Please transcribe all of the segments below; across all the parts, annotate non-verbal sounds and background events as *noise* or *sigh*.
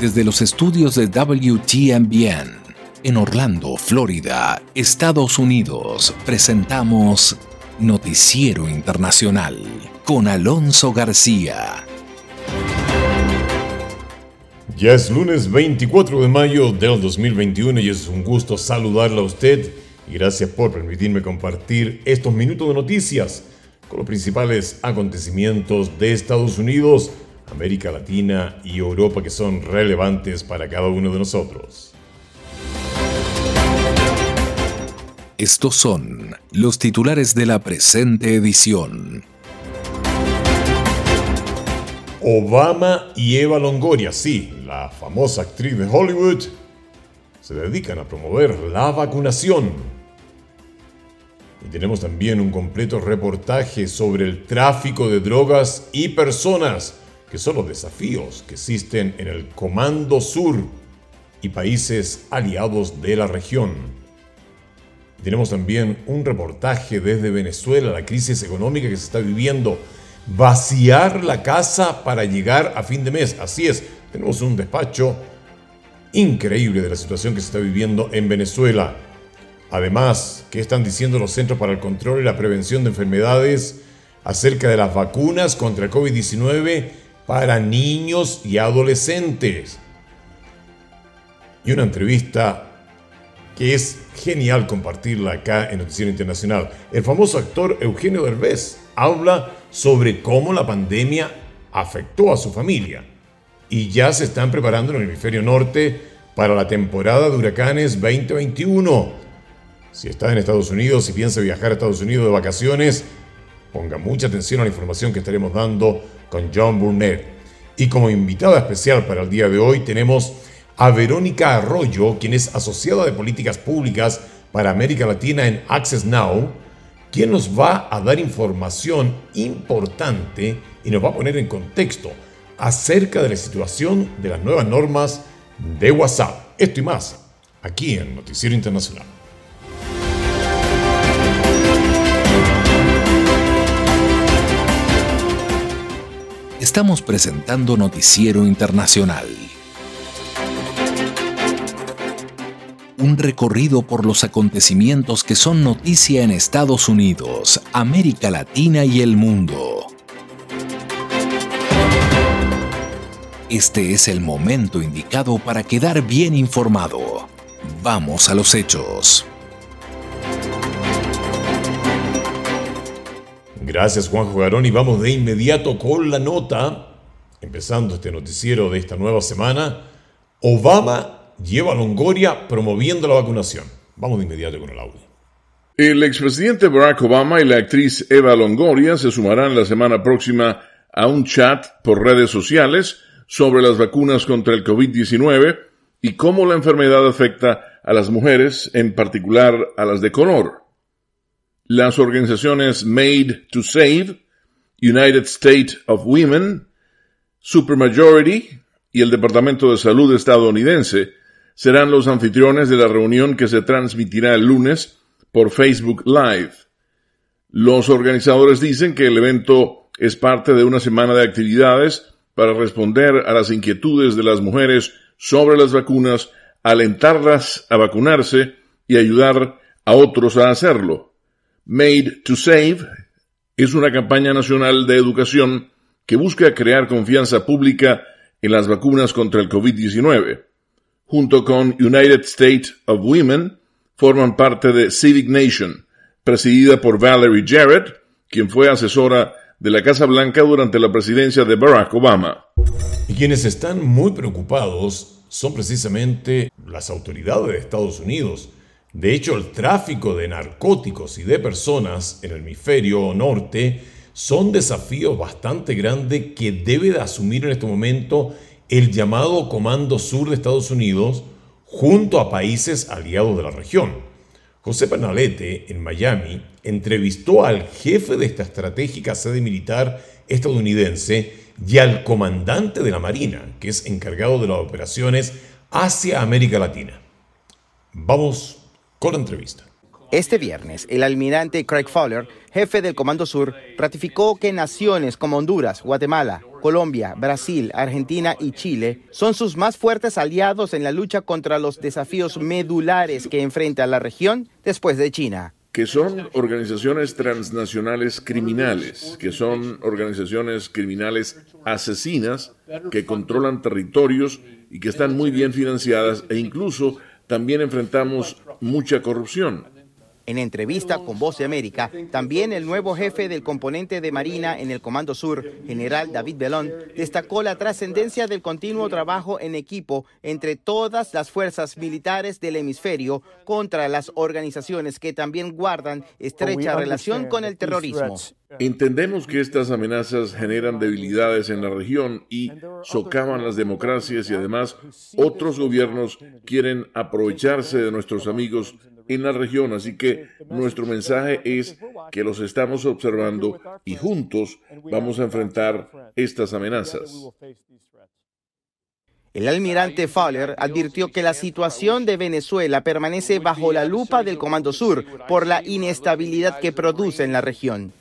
Desde los estudios de WTMBN en Orlando, Florida, Estados Unidos, presentamos Noticiero Internacional con Alonso García. Ya es lunes 24 de mayo del 2021 y es un gusto saludarla a usted y gracias por permitirme compartir estos minutos de noticias con los principales acontecimientos de Estados Unidos, América Latina y Europa que son relevantes para cada uno de nosotros. Estos son los titulares de la presente edición. Obama y Eva Longoria, sí, la famosa actriz de Hollywood, se dedican a promover la vacunación. Y tenemos también un completo reportaje sobre el tráfico de drogas y personas, que son los desafíos que existen en el Comando Sur y países aliados de la región. Tenemos también un reportaje desde Venezuela, la crisis económica que se está viviendo. Vaciar la casa para llegar a fin de mes. Así es, tenemos un despacho increíble de la situación que se está viviendo en Venezuela. Además, ¿qué están diciendo los Centros para el Control y la Prevención de Enfermedades acerca de las vacunas contra el COVID-19 para niños y adolescentes? Y una entrevista que es genial compartirla acá en Noticiero Internacional. El famoso actor Eugenio Derbez habla sobre cómo la pandemia afectó a su familia y ya se están preparando en el hemisferio norte para la temporada de huracanes 2021. Si está en Estados Unidos y piensa viajar a Estados Unidos de vacaciones, ponga mucha atención a la información que estaremos dando con John Burnett. Y como invitada especial para el día de hoy tenemos a Verónica Arroyo, quien es asociada de políticas públicas para América Latina en Access Now, quien nos va a dar información importante y nos va a poner en contexto acerca de la situación de las nuevas normas de WhatsApp. Esto y más, aquí en Noticiero Internacional. Estamos presentando Noticiero Internacional un recorrido por los acontecimientos que son noticia en Estados Unidos, América Latina y el mundo. Este es el momento indicado para quedar bien informado. Vamos a los hechos. Gracias Juanjo Garón y vamos de inmediato con la nota. Empezando este noticiero de esta nueva semana, Obama lleva a Longoria promoviendo la vacunación. Vamos de inmediato con el audio. El expresidente Barack Obama y la actriz Eva Longoria se sumarán la semana próxima a un chat por redes sociales sobre las vacunas contra el COVID-19 y cómo la enfermedad afecta a las mujeres, en particular a las de color. Las organizaciones Made to Save, United States of Women, Supermajority y el Departamento de Salud estadounidense serán los anfitriones de la reunión que se transmitirá el lunes por Facebook Live. Los organizadores dicen que el evento es parte de una semana de actividades para responder a las inquietudes de las mujeres sobre las vacunas, alentarlas a vacunarse y ayudar a otros a hacerlo. Made to Save es una campaña nacional de educación que busca crear confianza pública en las vacunas contra el COVID-19 junto con United States of Women, forman parte de Civic Nation, presidida por Valerie Jarrett, quien fue asesora de la Casa Blanca durante la presidencia de Barack Obama. Y quienes están muy preocupados son precisamente las autoridades de Estados Unidos. De hecho, el tráfico de narcóticos y de personas en el hemisferio norte son desafíos bastante grandes que debe de asumir en este momento el llamado Comando Sur de Estados Unidos junto a países aliados de la región. José Pernalete, en Miami, entrevistó al jefe de esta estratégica sede militar estadounidense y al comandante de la Marina, que es encargado de las operaciones hacia América Latina. Vamos con la entrevista. Este viernes, el almirante Craig Fowler, jefe del Comando Sur, ratificó que naciones como Honduras, Guatemala, Colombia, Brasil, Argentina y Chile son sus más fuertes aliados en la lucha contra los desafíos medulares que enfrenta la región después de China que son organizaciones transnacionales criminales, que son organizaciones criminales asesinas, que controlan territorios y que están muy bien financiadas e incluso también enfrentamos mucha corrupción. En entrevista con Voz de América, también el nuevo jefe del componente de Marina en el Comando Sur, general David Belón, destacó la trascendencia del continuo trabajo en equipo entre todas las fuerzas militares del hemisferio contra las organizaciones que también guardan estrecha relación con el terrorismo. Entendemos que estas amenazas generan debilidades en la región y socavan las democracias y además otros gobiernos quieren aprovecharse de nuestros amigos en la región. Así que nuestro mensaje es que los estamos observando y juntos vamos a enfrentar estas amenazas. El almirante Fowler advirtió que la situación de Venezuela permanece bajo la lupa del Comando Sur por la inestabilidad que produce en la región.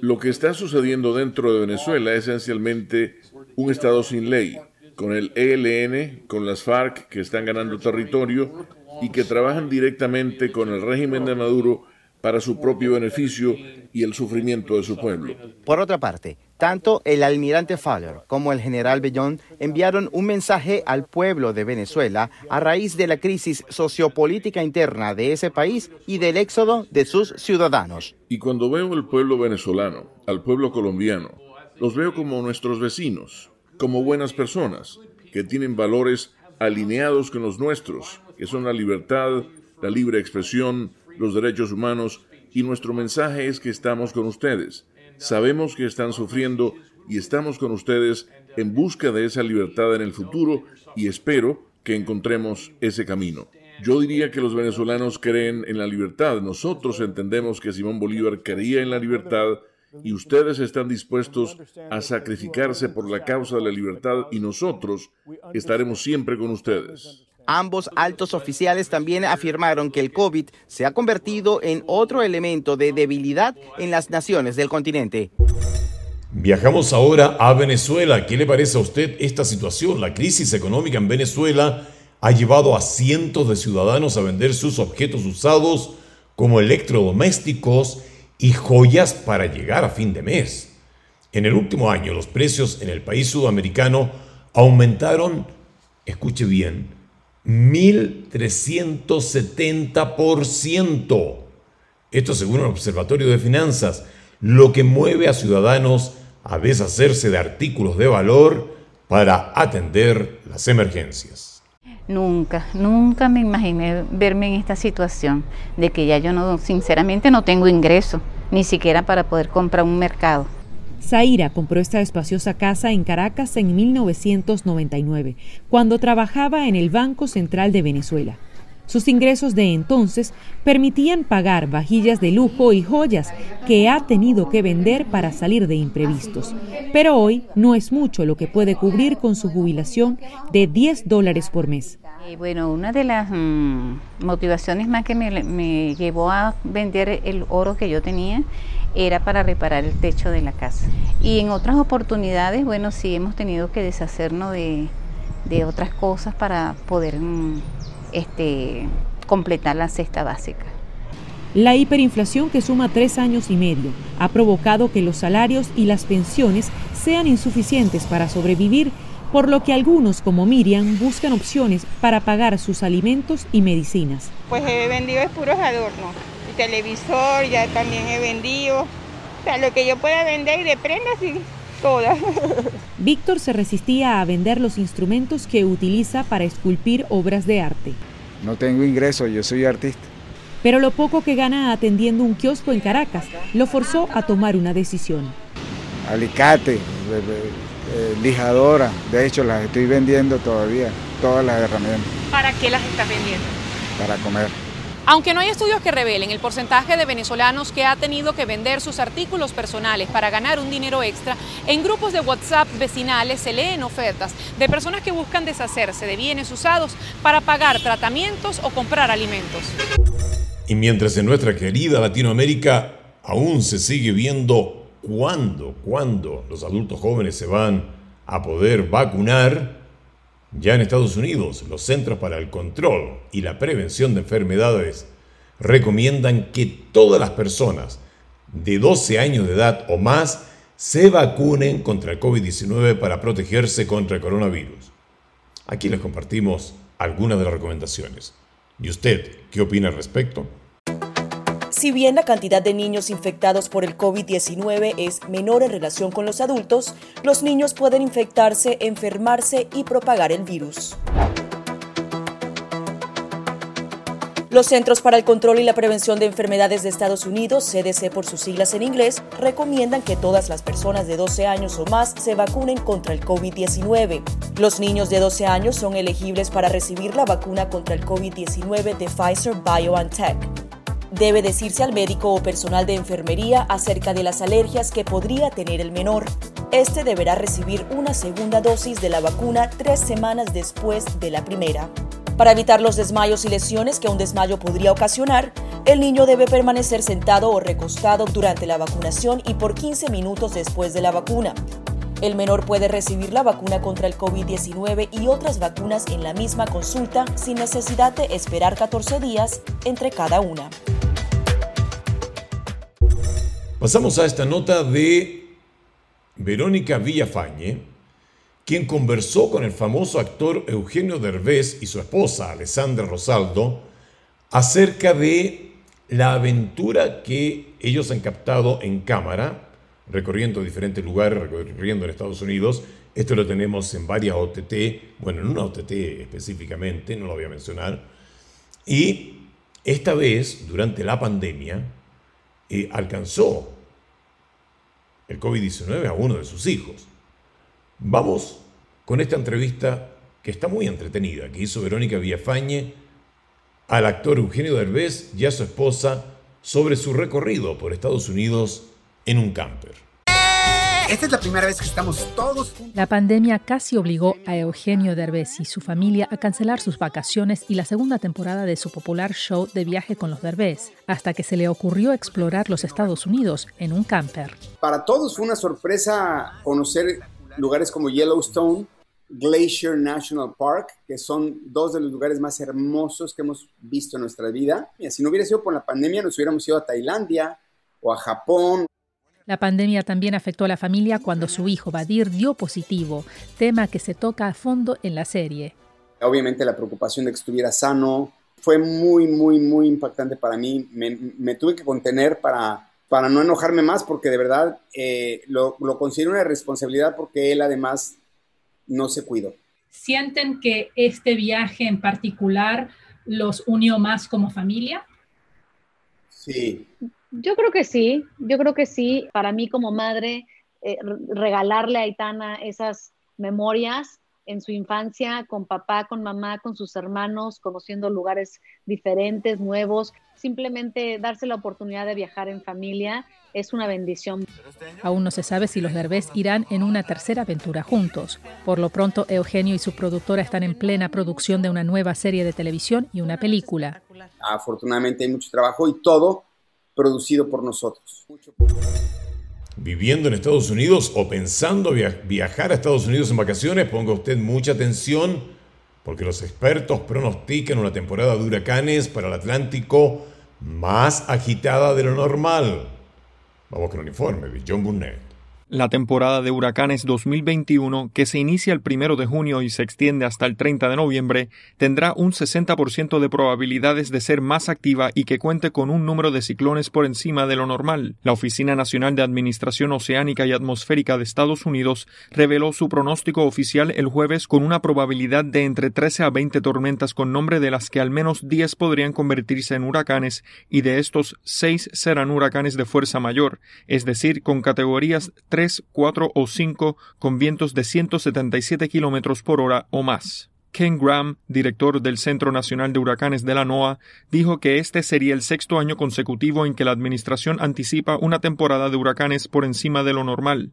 Lo que está sucediendo dentro de Venezuela es esencialmente un Estado sin ley, con el ELN, con las FARC que están ganando territorio y que trabajan directamente con el régimen de Maduro para su propio beneficio y el sufrimiento de su pueblo. Por otra parte, tanto el almirante Fowler como el general Bellón enviaron un mensaje al pueblo de Venezuela a raíz de la crisis sociopolítica interna de ese país y del éxodo de sus ciudadanos. Y cuando veo al pueblo venezolano, al pueblo colombiano, los veo como nuestros vecinos, como buenas personas, que tienen valores alineados con los nuestros, que son la libertad, la libre expresión, los derechos humanos, y nuestro mensaje es que estamos con ustedes. Sabemos que están sufriendo y estamos con ustedes en busca de esa libertad en el futuro y espero que encontremos ese camino. Yo diría que los venezolanos creen en la libertad. Nosotros entendemos que Simón Bolívar creía en la libertad y ustedes están dispuestos a sacrificarse por la causa de la libertad y nosotros estaremos siempre con ustedes. Ambos altos oficiales también afirmaron que el COVID se ha convertido en otro elemento de debilidad en las naciones del continente. Viajamos ahora a Venezuela. ¿Qué le parece a usted esta situación? La crisis económica en Venezuela ha llevado a cientos de ciudadanos a vender sus objetos usados como electrodomésticos y joyas para llegar a fin de mes. En el último año los precios en el país sudamericano aumentaron, escuche bien, 1.370%. Esto según el Observatorio de Finanzas, lo que mueve a ciudadanos a deshacerse de artículos de valor para atender las emergencias. Nunca, nunca me imaginé verme en esta situación de que ya yo no, sinceramente no tengo ingreso, ni siquiera para poder comprar un mercado. Zaira compró esta espaciosa casa en Caracas en 1999, cuando trabajaba en el Banco Central de Venezuela. Sus ingresos de entonces permitían pagar vajillas de lujo y joyas que ha tenido que vender para salir de imprevistos. Pero hoy no es mucho lo que puede cubrir con su jubilación de 10 dólares por mes. Bueno, una de las mm, motivaciones más que me, llevó a vender el oro que yo tenía era para reparar el techo de la casa. Y en otras oportunidades, bueno, sí hemos tenido que deshacernos de, otras cosas para poder mm, este, completar la cesta básica. La hiperinflación que suma tres años y medio ha provocado que los salarios y las pensiones sean insuficientes para sobrevivir, por lo que algunos como Miriam buscan opciones para pagar sus alimentos y medicinas. Pues he vendido es puros adornos televisor, ya también he vendido. O sea, lo que yo pueda vender y de prendas y todas. *laughs* Víctor se resistía a vender los instrumentos que utiliza para esculpir obras de arte. No tengo ingreso, yo soy artista. Pero lo poco que gana atendiendo un kiosco en Caracas lo forzó a tomar una decisión. Alicate, eh, lijadora, de hecho las estoy vendiendo todavía, todas las herramientas. ¿Para qué las estás vendiendo? Para comer. Aunque no hay estudios que revelen el porcentaje de venezolanos que ha tenido que vender sus artículos personales para ganar un dinero extra, en grupos de WhatsApp vecinales se leen ofertas de personas que buscan deshacerse de bienes usados para pagar tratamientos o comprar alimentos. Y mientras en nuestra querida Latinoamérica aún se sigue viendo cuándo, cuándo los adultos jóvenes se van a poder vacunar, ya en Estados Unidos, los Centros para el Control y la Prevención de Enfermedades recomiendan que todas las personas de 12 años de edad o más se vacunen contra el COVID-19 para protegerse contra el coronavirus. Aquí les compartimos algunas de las recomendaciones. ¿Y usted qué opina al respecto? Si bien la cantidad de niños infectados por el COVID-19 es menor en relación con los adultos, los niños pueden infectarse, enfermarse y propagar el virus. Los Centros para el Control y la Prevención de Enfermedades de Estados Unidos, CDC por sus siglas en inglés, recomiendan que todas las personas de 12 años o más se vacunen contra el COVID-19. Los niños de 12 años son elegibles para recibir la vacuna contra el COVID-19 de Pfizer BioNTech. Debe decirse al médico o personal de enfermería acerca de las alergias que podría tener el menor. Este deberá recibir una segunda dosis de la vacuna tres semanas después de la primera. Para evitar los desmayos y lesiones que un desmayo podría ocasionar, el niño debe permanecer sentado o recostado durante la vacunación y por 15 minutos después de la vacuna. El menor puede recibir la vacuna contra el COVID-19 y otras vacunas en la misma consulta sin necesidad de esperar 14 días entre cada una. Pasamos a esta nota de Verónica Villafañe, quien conversó con el famoso actor Eugenio Derbez y su esposa Alessandra Rosaldo acerca de la aventura que ellos han captado en cámara, recorriendo diferentes lugares, recorriendo en Estados Unidos. Esto lo tenemos en varias OTT, bueno, en una OTT específicamente, no lo voy a mencionar. Y esta vez, durante la pandemia, eh, alcanzó el COVID-19 a uno de sus hijos. Vamos con esta entrevista que está muy entretenida, que hizo Verónica Villafañe al actor Eugenio Derbez y a su esposa sobre su recorrido por Estados Unidos en un camper. Esta es la primera vez que estamos todos juntos. La pandemia casi obligó a Eugenio Derbez y su familia a cancelar sus vacaciones y la segunda temporada de su popular show de viaje con los Derbez, hasta que se le ocurrió explorar los Estados Unidos en un camper. Para todos fue una sorpresa conocer lugares como Yellowstone, Glacier National Park, que son dos de los lugares más hermosos que hemos visto en nuestra vida. Y si no hubiera sido por la pandemia, nos hubiéramos ido a Tailandia o a Japón la pandemia también afectó a la familia cuando su hijo Badir dio positivo, tema que se toca a fondo en la serie. Obviamente la preocupación de que estuviera sano fue muy, muy, muy impactante para mí. Me, tuve que contener para, para no enojarme más porque de verdad eh, lo, lo considero una responsabilidad porque él además no se cuidó. ¿Sienten que este viaje en particular los unió más como familia? Sí, yo creo que sí, yo creo que sí. Para mí como madre, eh, regalarle a Aitana esas memorias en su infancia, con papá, con mamá, con sus hermanos, conociendo lugares diferentes, nuevos, simplemente darse la oportunidad de viajar en familia es una bendición. Aún no se sabe si los Derbez irán en una tercera aventura juntos. Por lo pronto, Eugenio y su productora están en plena producción de una nueva serie de televisión y una película. Afortunadamente hay mucho trabajo y todo producido por nosotros. Viviendo en Estados Unidos o pensando viajar a Estados Unidos en vacaciones, ponga usted mucha atención porque los expertos pronostican una temporada de huracanes para el Atlántico más agitada de lo normal. Vamos con el informe de John Burnett. La temporada de huracanes 2021, que se inicia el primero de junio y se extiende hasta el 30 de noviembre, tendrá un 60% de probabilidades de ser más activa y que cuente con un número de ciclones por encima de lo normal. La Oficina Nacional de Administración Oceánica y Atmosférica de Estados Unidos reveló su pronóstico oficial el jueves con una probabilidad de entre 13 a 20 tormentas con nombre de las que al menos 10 podrían convertirse en huracanes y de estos 6 serán huracanes de fuerza mayor, es decir, con categorías 3, 4 o 5 con vientos de 177 kilómetros por hora o más. Ken Graham, director del Centro Nacional de Huracanes de la NOAA, dijo que este sería el sexto año consecutivo en que la administración anticipa una temporada de huracanes por encima de lo normal.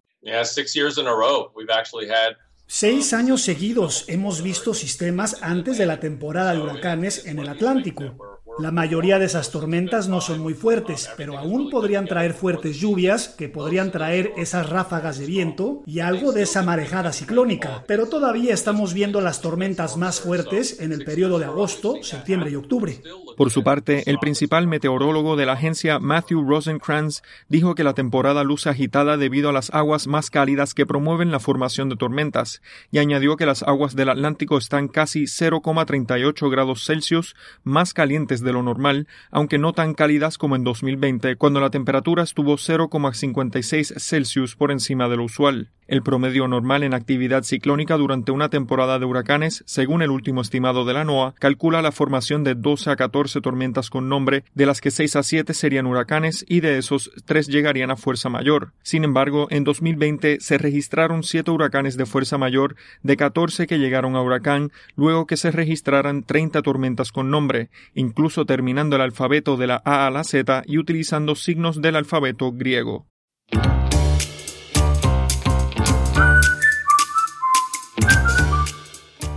Seis años seguidos hemos visto sistemas antes de la temporada de huracanes en el Atlántico. La mayoría de esas tormentas no son muy fuertes, pero aún podrían traer fuertes lluvias que podrían traer esas ráfagas de viento y algo de esa marejada ciclónica. Pero todavía estamos viendo las tormentas más fuertes en el periodo de agosto, septiembre y octubre. Por su parte, el principal meteorólogo de la agencia, Matthew Rosencrantz, dijo que la temporada luce agitada debido a las aguas más cálidas que promueven la formación de tormentas, y añadió que las aguas del Atlántico están casi 0,38 grados Celsius más calientes de lo normal, aunque no tan cálidas como en 2020, cuando la temperatura estuvo 0,56 Celsius por encima de lo usual. El promedio normal en actividad ciclónica durante una temporada de huracanes, según el último estimado de la NOAA, calcula la formación de 12 a 14 tormentas con nombre, de las que 6 a 7 serían huracanes y de esos 3 llegarían a fuerza mayor. Sin embargo, en 2020 se registraron 7 huracanes de fuerza mayor, de 14 que llegaron a huracán, luego que se registraran 30 tormentas con nombre, incluso terminando el alfabeto de la A a la Z y utilizando signos del alfabeto griego.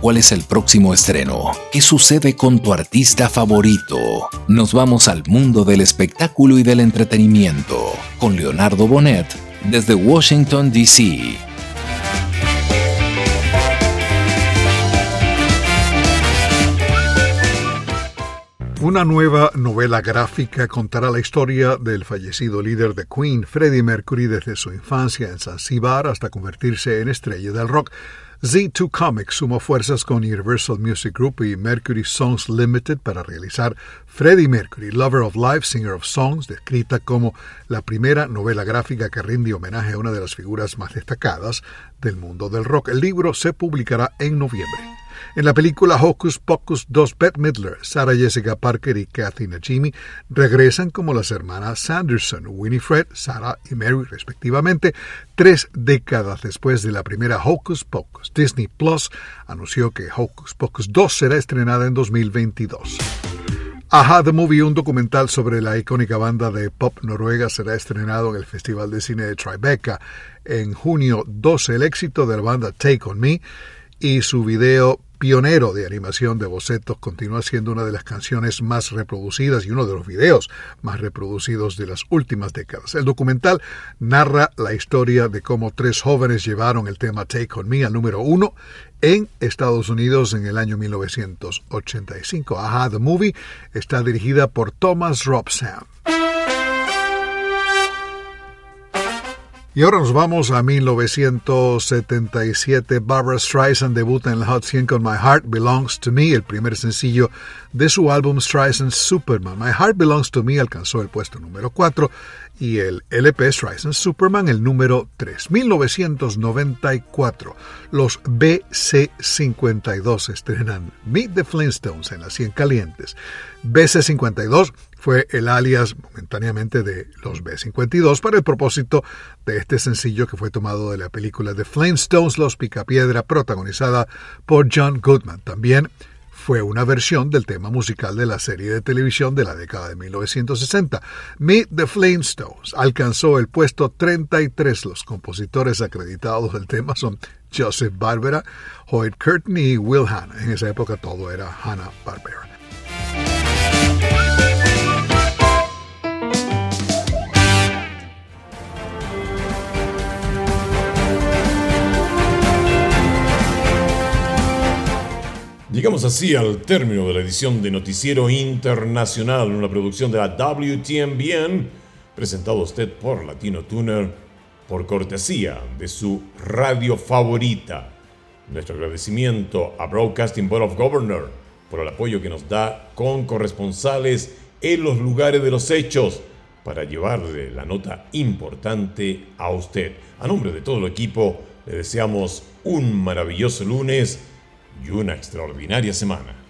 cuál es el próximo estreno, qué sucede con tu artista favorito. Nos vamos al mundo del espectáculo y del entretenimiento con Leonardo Bonet desde Washington, D.C. Una nueva novela gráfica contará la historia del fallecido líder de Queen, Freddie Mercury, desde su infancia en Zanzibar hasta convertirse en estrella del rock. Z2 Comics sumó fuerzas con Universal Music Group y Mercury Songs Limited para realizar Freddie Mercury, Lover of Life, Singer of Songs, descrita como la primera novela gráfica que rinde homenaje a una de las figuras más destacadas del mundo del rock. El libro se publicará en noviembre. En la película Hocus Pocus, dos Bette Midler, Sarah Jessica Parker y Kathy Najimy regresan como las hermanas Sanderson, Winifred, Sarah y Mary respectivamente, tres décadas después de la primera Hocus Pocus. Disney Plus anunció que Hocus Pocus 2 será estrenada en 2022. Aha The Movie, un documental sobre la icónica banda de pop noruega, será estrenado en el Festival de Cine de Tribeca en junio 12. El éxito de la banda Take On Me y su video pionero de animación de bocetos, continúa siendo una de las canciones más reproducidas y uno de los videos más reproducidos de las últimas décadas. El documental narra la historia de cómo tres jóvenes llevaron el tema Take On Me al número uno en Estados Unidos en el año 1985. Aha, The Movie está dirigida por Thomas Robson. Y ahora nos vamos a 1977. Barbara Streisand debuta en el Hot 100 con My Heart Belongs to Me, el primer sencillo de su álbum Streisand Superman. My Heart Belongs to Me alcanzó el puesto número 4 y el LP Streisand Superman el número 3. 1994. Los BC52 estrenan Meet the Flintstones en las 100 calientes. BC52 fue el alias momentáneamente de los B-52 para el propósito de este sencillo que fue tomado de la película The Flintstones, Los Picapiedra, protagonizada por John Goodman. También fue una versión del tema musical de la serie de televisión de la década de 1960. Meet the Flintstones alcanzó el puesto 33. Los compositores acreditados del tema son Joseph Barbera, Hoyt Curtin y Will Hanna. En esa época todo era Hanna Barbera. Llegamos así al término de la edición de Noticiero Internacional, una producción de la WTMBN, presentado a usted por Latino Tuner, por cortesía de su radio favorita. Nuestro agradecimiento a Broadcasting Board of Governors por el apoyo que nos da con corresponsales en los lugares de los hechos para llevarle la nota importante a usted. A nombre de todo el equipo, le deseamos un maravilloso lunes y una extraordinaria semana.